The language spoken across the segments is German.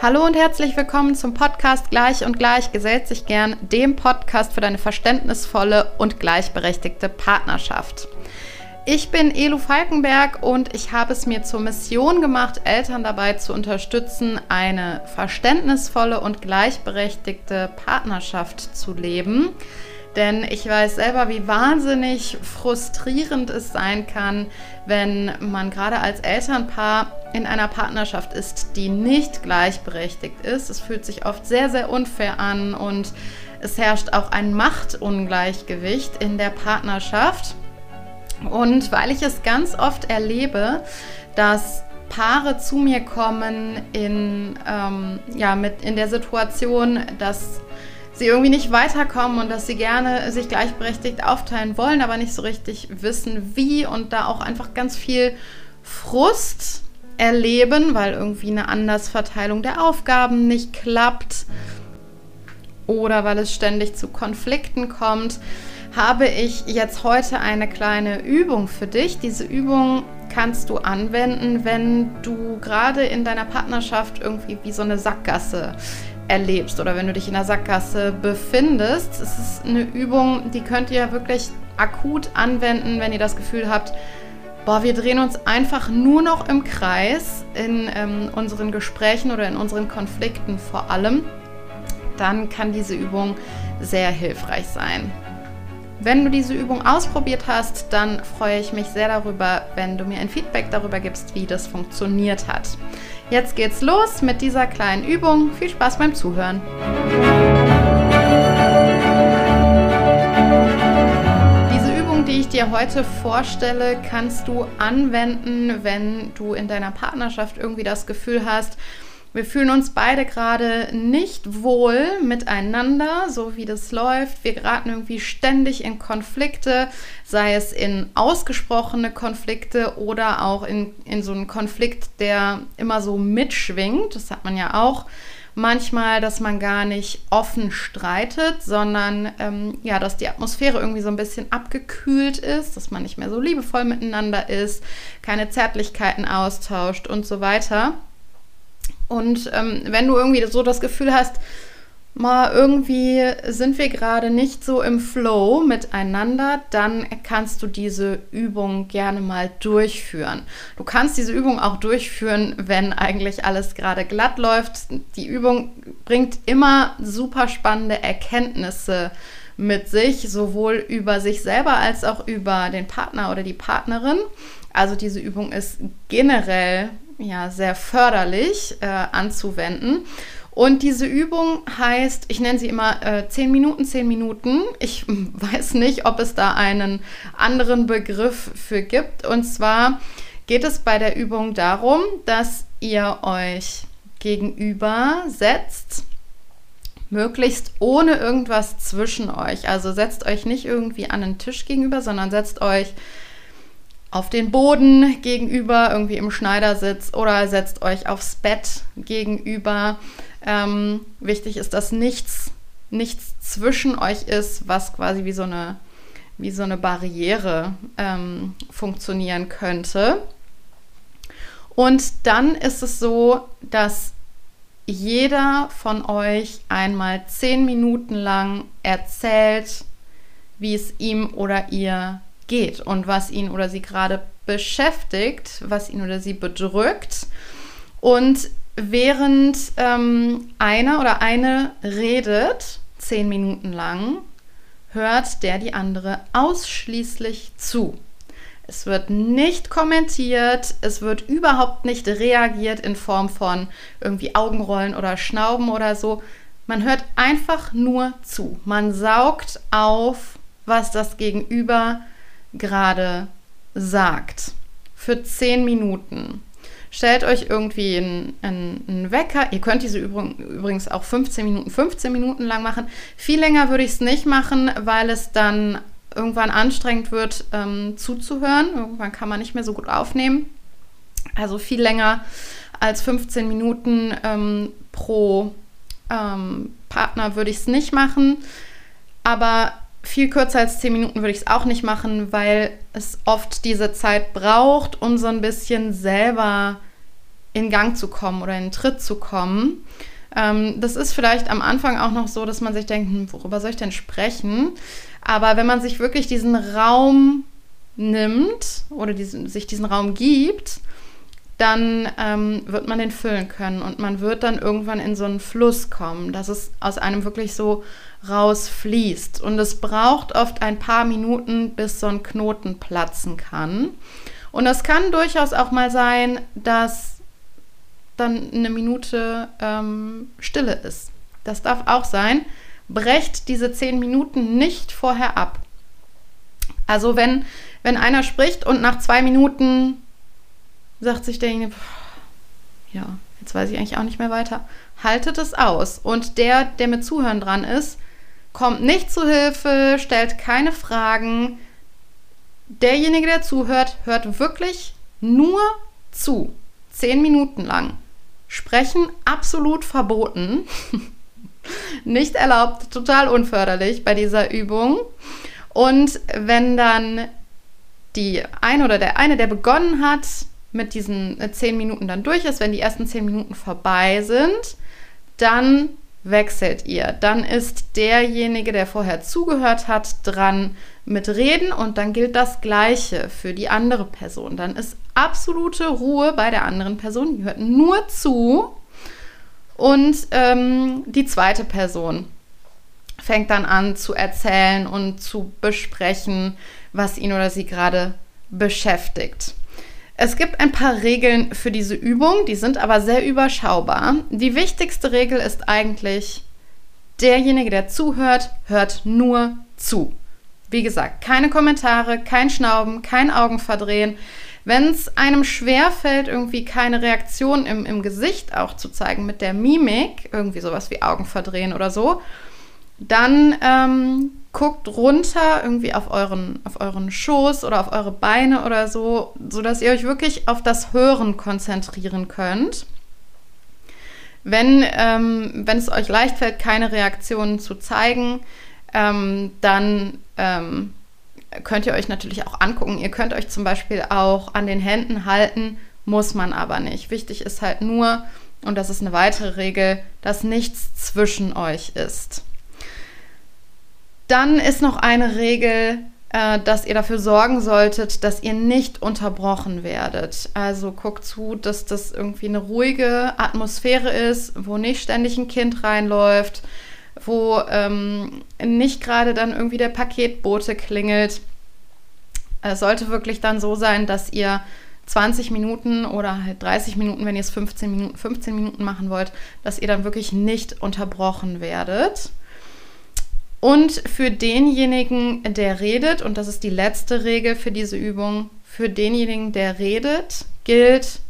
Hallo und herzlich willkommen zum Podcast Gleich und Gleich gesellt sich gern, dem Podcast für deine verständnisvolle und gleichberechtigte Partnerschaft. Ich bin Elu Falkenberg und ich habe es mir zur Mission gemacht, Eltern dabei zu unterstützen, eine verständnisvolle und gleichberechtigte Partnerschaft zu leben. Denn ich weiß selber, wie wahnsinnig frustrierend es sein kann, wenn man gerade als Elternpaar in einer Partnerschaft ist, die nicht gleichberechtigt ist. Es fühlt sich oft sehr, sehr unfair an und es herrscht auch ein Machtungleichgewicht in der Partnerschaft. Und weil ich es ganz oft erlebe, dass Paare zu mir kommen in, ähm, ja, mit, in der Situation, dass sie irgendwie nicht weiterkommen und dass sie gerne sich gleichberechtigt aufteilen wollen, aber nicht so richtig wissen, wie und da auch einfach ganz viel Frust erleben, weil irgendwie eine Andersverteilung der Aufgaben nicht klappt oder weil es ständig zu Konflikten kommt, habe ich jetzt heute eine kleine Übung für dich. Diese Übung kannst du anwenden, wenn du gerade in deiner Partnerschaft irgendwie wie so eine Sackgasse erlebst oder wenn du dich in der Sackgasse befindest. Es ist eine Übung, die könnt ihr wirklich akut anwenden, wenn ihr das Gefühl habt, boah, wir drehen uns einfach nur noch im Kreis in ähm, unseren Gesprächen oder in unseren Konflikten vor allem. Dann kann diese Übung sehr hilfreich sein. Wenn du diese Übung ausprobiert hast, dann freue ich mich sehr darüber, wenn du mir ein Feedback darüber gibst, wie das funktioniert hat. Jetzt geht's los mit dieser kleinen Übung. Viel Spaß beim Zuhören. Diese Übung, die ich dir heute vorstelle, kannst du anwenden, wenn du in deiner Partnerschaft irgendwie das Gefühl hast, wir fühlen uns beide gerade nicht wohl miteinander, so wie das läuft. Wir geraten irgendwie ständig in Konflikte, sei es in ausgesprochene Konflikte oder auch in, in so einen Konflikt, der immer so mitschwingt. Das hat man ja auch manchmal, dass man gar nicht offen streitet, sondern ähm, ja, dass die Atmosphäre irgendwie so ein bisschen abgekühlt ist, dass man nicht mehr so liebevoll miteinander ist, keine Zärtlichkeiten austauscht und so weiter. Und ähm, wenn du irgendwie so das Gefühl hast, mal irgendwie sind wir gerade nicht so im Flow miteinander, dann kannst du diese Übung gerne mal durchführen. Du kannst diese Übung auch durchführen, wenn eigentlich alles gerade glatt läuft. Die Übung bringt immer super spannende Erkenntnisse mit sich, sowohl über sich selber als auch über den Partner oder die Partnerin. Also diese Übung ist generell ja sehr förderlich äh, anzuwenden. Und diese Übung heißt, ich nenne sie immer äh, 10 Minuten, 10 Minuten. Ich weiß nicht, ob es da einen anderen Begriff für gibt. Und zwar geht es bei der Übung darum, dass ihr euch gegenüber setzt, möglichst ohne irgendwas zwischen euch. Also setzt euch nicht irgendwie an den Tisch gegenüber, sondern setzt euch auf den Boden gegenüber, irgendwie im Schneidersitz oder setzt euch aufs Bett gegenüber. Ähm, wichtig ist, dass nichts, nichts zwischen euch ist, was quasi wie so eine, wie so eine Barriere ähm, funktionieren könnte. Und dann ist es so, dass jeder von euch einmal zehn Minuten lang erzählt, wie es ihm oder ihr geht und was ihn oder sie gerade beschäftigt, was ihn oder sie bedrückt. Und während ähm, einer oder eine redet, zehn Minuten lang, hört der die andere ausschließlich zu. Es wird nicht kommentiert, es wird überhaupt nicht reagiert in Form von irgendwie Augenrollen oder Schnauben oder so. Man hört einfach nur zu. Man saugt auf, was das Gegenüber gerade sagt. Für 10 Minuten. Stellt euch irgendwie einen, einen, Wecker. Ihr könnt diese Übung übrigens auch 15 Minuten, 15 Minuten lang machen. Viel länger würde ich es nicht machen, weil es dann irgendwann anstrengend wird, ähm, zuzuhören. Irgendwann kann man nicht mehr so gut aufnehmen. Also viel länger als 15 Minuten ähm, pro ähm, Partner würde ich es nicht machen. Aber viel kürzer als 10 Minuten würde ich es auch nicht machen, weil es oft diese Zeit braucht, um so ein bisschen selber in Gang zu kommen oder in Tritt zu kommen. Ähm, das ist vielleicht am Anfang auch noch so, dass man sich denkt, hm, worüber soll ich denn sprechen? Aber wenn man sich wirklich diesen Raum nimmt oder diesen, sich diesen Raum gibt, dann ähm, wird man den füllen können und man wird dann irgendwann in so einen Fluss kommen, dass es aus einem wirklich so rausfließt. Und es braucht oft ein paar Minuten, bis so ein Knoten platzen kann. Und es kann durchaus auch mal sein, dass dann eine Minute ähm, Stille ist. Das darf auch sein. Brecht diese zehn Minuten nicht vorher ab. Also wenn, wenn einer spricht und nach zwei Minuten sagt sich derjenige, ja, jetzt weiß ich eigentlich auch nicht mehr weiter, haltet es aus. Und der, der mit Zuhören dran ist, kommt nicht zu Hilfe, stellt keine Fragen. Derjenige, der zuhört, hört wirklich nur zu. Zehn Minuten lang. Sprechen absolut verboten. Nicht erlaubt, total unförderlich bei dieser Übung. Und wenn dann die eine oder der eine, der begonnen hat, mit diesen äh, zehn Minuten dann durch ist, wenn die ersten zehn Minuten vorbei sind, dann wechselt ihr. Dann ist derjenige, der vorher zugehört hat, dran mit Reden und dann gilt das Gleiche für die andere Person. Dann ist absolute Ruhe bei der anderen Person, die hört nur zu und ähm, die zweite Person fängt dann an zu erzählen und zu besprechen, was ihn oder sie gerade beschäftigt. Es gibt ein paar Regeln für diese Übung, die sind aber sehr überschaubar. Die wichtigste Regel ist eigentlich, derjenige, der zuhört, hört nur zu. Wie gesagt, keine Kommentare, kein Schnauben, kein Augenverdrehen. Wenn es einem schwerfällt, irgendwie keine Reaktion im, im Gesicht auch zu zeigen mit der Mimik, irgendwie sowas wie Augenverdrehen oder so, dann ähm, guckt runter irgendwie auf euren, auf euren Schoß oder auf eure Beine oder so, sodass ihr euch wirklich auf das Hören konzentrieren könnt. Wenn, ähm, wenn es euch leicht fällt, keine Reaktionen zu zeigen, ähm, dann ähm, könnt ihr euch natürlich auch angucken. Ihr könnt euch zum Beispiel auch an den Händen halten, muss man aber nicht. Wichtig ist halt nur, und das ist eine weitere Regel, dass nichts zwischen euch ist. Dann ist noch eine Regel, äh, dass ihr dafür sorgen solltet, dass ihr nicht unterbrochen werdet. Also guckt zu, dass das irgendwie eine ruhige Atmosphäre ist, wo nicht ständig ein Kind reinläuft, wo ähm, nicht gerade dann irgendwie der Paketbote klingelt. Es sollte wirklich dann so sein, dass ihr 20 Minuten oder halt 30 Minuten, wenn ihr es 15 Minuten, 15 Minuten machen wollt, dass ihr dann wirklich nicht unterbrochen werdet. Und für denjenigen, der redet, und das ist die letzte Regel für diese Übung, für denjenigen, der redet, gilt,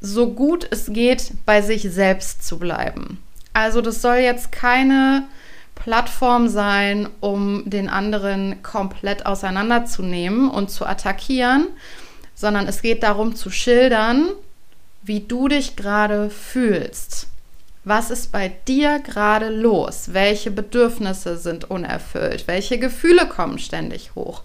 so gut es geht, bei sich selbst zu bleiben. Also das soll jetzt keine Plattform sein, um den anderen komplett auseinanderzunehmen und zu attackieren, sondern es geht darum zu schildern, wie du dich gerade fühlst. Was ist bei dir gerade los? Welche Bedürfnisse sind unerfüllt? Welche Gefühle kommen ständig hoch?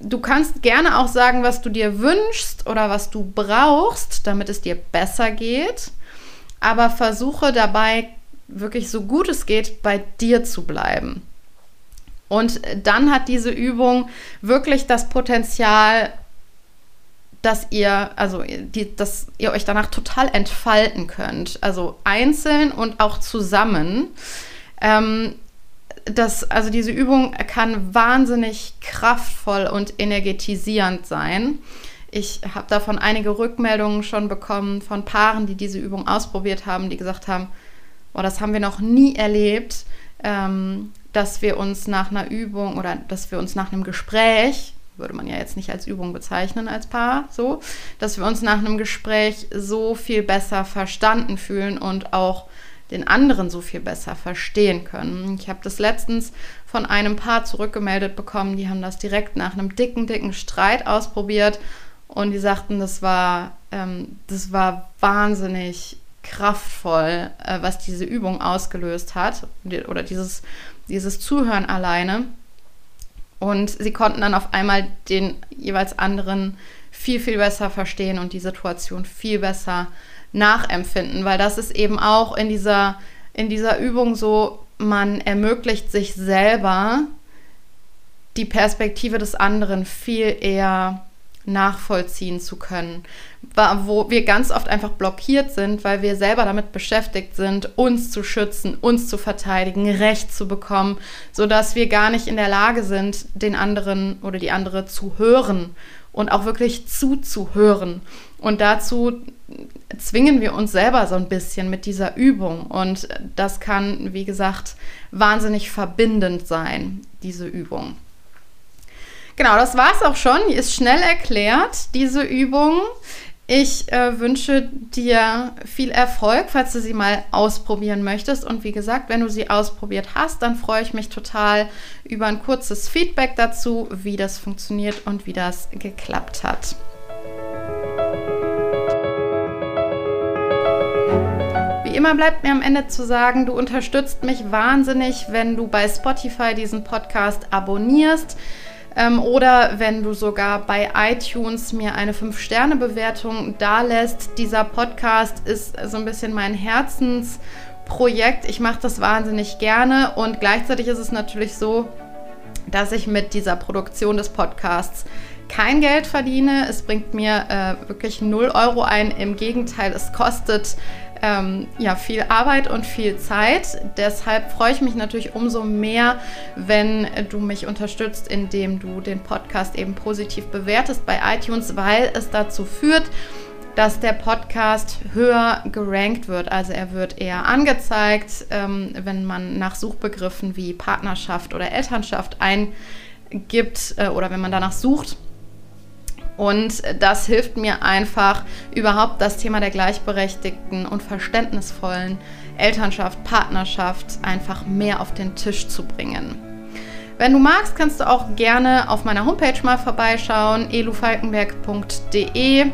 Du kannst gerne auch sagen, was du dir wünschst oder was du brauchst, damit es dir besser geht. Aber versuche dabei wirklich so gut es geht bei dir zu bleiben. Und dann hat diese Übung wirklich das Potenzial, dass ihr, also die, dass ihr euch danach total entfalten könnt. Also einzeln und auch zusammen. Ähm, das, also diese Übung kann wahnsinnig kraftvoll und energetisierend sein. Ich habe davon einige Rückmeldungen schon bekommen von Paaren, die diese Übung ausprobiert haben, die gesagt haben, oh, das haben wir noch nie erlebt, ähm, dass wir uns nach einer Übung oder dass wir uns nach einem Gespräch würde man ja jetzt nicht als Übung bezeichnen als Paar, so, dass wir uns nach einem Gespräch so viel besser verstanden fühlen und auch den anderen so viel besser verstehen können. Ich habe das letztens von einem Paar zurückgemeldet bekommen, die haben das direkt nach einem dicken, dicken Streit ausprobiert und die sagten, das war, ähm, das war wahnsinnig kraftvoll, äh, was diese Übung ausgelöst hat oder dieses, dieses Zuhören alleine Und sie konnten dann auf einmal den jeweils anderen viel, viel besser verstehen und die Situation viel besser nachempfinden, weil das ist eben auch in dieser, in dieser Übung so, man ermöglicht sich selber die Perspektive des anderen viel eher nachvollziehen zu können, wo wir ganz oft einfach blockiert sind, weil wir selber damit beschäftigt sind, uns zu schützen, uns zu verteidigen, Recht zu bekommen, sodass wir gar nicht in der Lage sind, den anderen oder die andere zu hören und auch wirklich zuzuhören. Und dazu zwingen wir uns selber so ein bisschen mit dieser Übung. Und das kann, wie gesagt, wahnsinnig verbindend sein, diese Übung. Genau, das war es auch schon. Ist schnell erklärt, diese Übung. Ich äh, wünsche dir viel Erfolg, falls du sie mal ausprobieren möchtest. Und wie gesagt, wenn du sie ausprobiert hast, dann freue ich mich total über ein kurzes Feedback dazu, wie das funktioniert und wie das geklappt hat. Wie immer bleibt mir am Ende zu sagen, du unterstützt mich wahnsinnig, wenn du bei Spotify diesen Podcast abonnierst. Ähm, oder wenn du sogar bei iTunes mir eine 5-Sterne-Bewertung dalässt. Dieser Podcast ist so ein bisschen mein Herzensprojekt. Ich mache das wahnsinnig gerne und gleichzeitig ist es natürlich so, dass ich mit dieser Produktion des Podcasts kein Geld verdiene. Es bringt mir äh, wirklich 0 Euro ein. Im Gegenteil, es kostet ähm, ja, viel Arbeit und viel Zeit. Deshalb freue ich mich natürlich umso mehr, wenn du mich unterstützt, indem du den Podcast eben positiv bewertest bei iTunes, weil es dazu führt, dass der Podcast höher gerankt wird. Also er wird eher angezeigt, ähm, wenn man nach Suchbegriffen wie Partnerschaft oder Elternschaft eingibt äh, oder wenn man danach sucht. Und das hilft mir einfach, überhaupt das Thema der gleichberechtigten und verständnisvollen Elternschaft, Partnerschaft einfach mehr auf den Tisch zu bringen. Wenn du magst, kannst du auch gerne auf meiner Homepage mal vorbeischauen, elufalkenberg.de.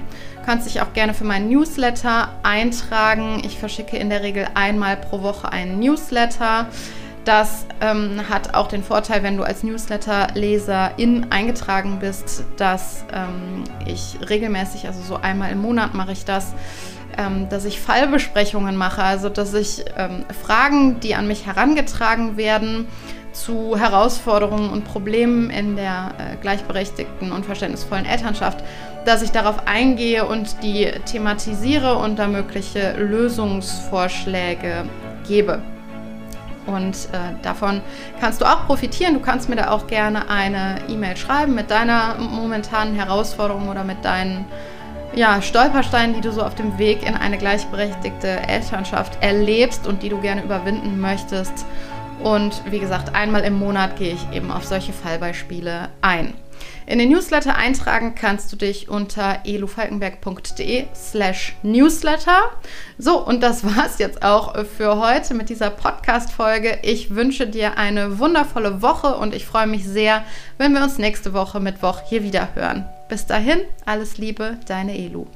Kannst dich auch gerne für meinen Newsletter eintragen. Ich verschicke in der Regel einmal pro Woche einen Newsletter. Das ähm, hat auch den Vorteil, wenn du als Newsletter-Leserin eingetragen bist, dass ähm, ich regelmäßig, also so einmal im Monat mache ich das, ähm, dass ich Fallbesprechungen mache, also dass ich ähm, Fragen, die an mich herangetragen werden, zu Herausforderungen und Problemen in der äh, gleichberechtigten und verständnisvollen Elternschaft, dass ich darauf eingehe und die thematisiere und da mögliche Lösungsvorschläge gebe. Und äh, davon kannst du auch profitieren. Du kannst mir da auch gerne eine E-Mail schreiben mit deiner momentanen Herausforderung oder mit deinen ja, Stolpersteinen, die du so auf dem Weg in eine gleichberechtigte Elternschaft erlebst und die du gerne überwinden möchtest. Und wie gesagt, einmal im Monat gehe ich eben auf solche Fallbeispiele ein. In den Newsletter eintragen kannst du dich unter elufalkenberg.de slash newsletter. So, und das war es jetzt auch für heute mit dieser Podcast-Folge. Ich wünsche dir eine wundervolle Woche und ich freue mich sehr, wenn wir uns nächste Woche Mittwoch hier wieder hören. Bis dahin, alles Liebe, deine Elu.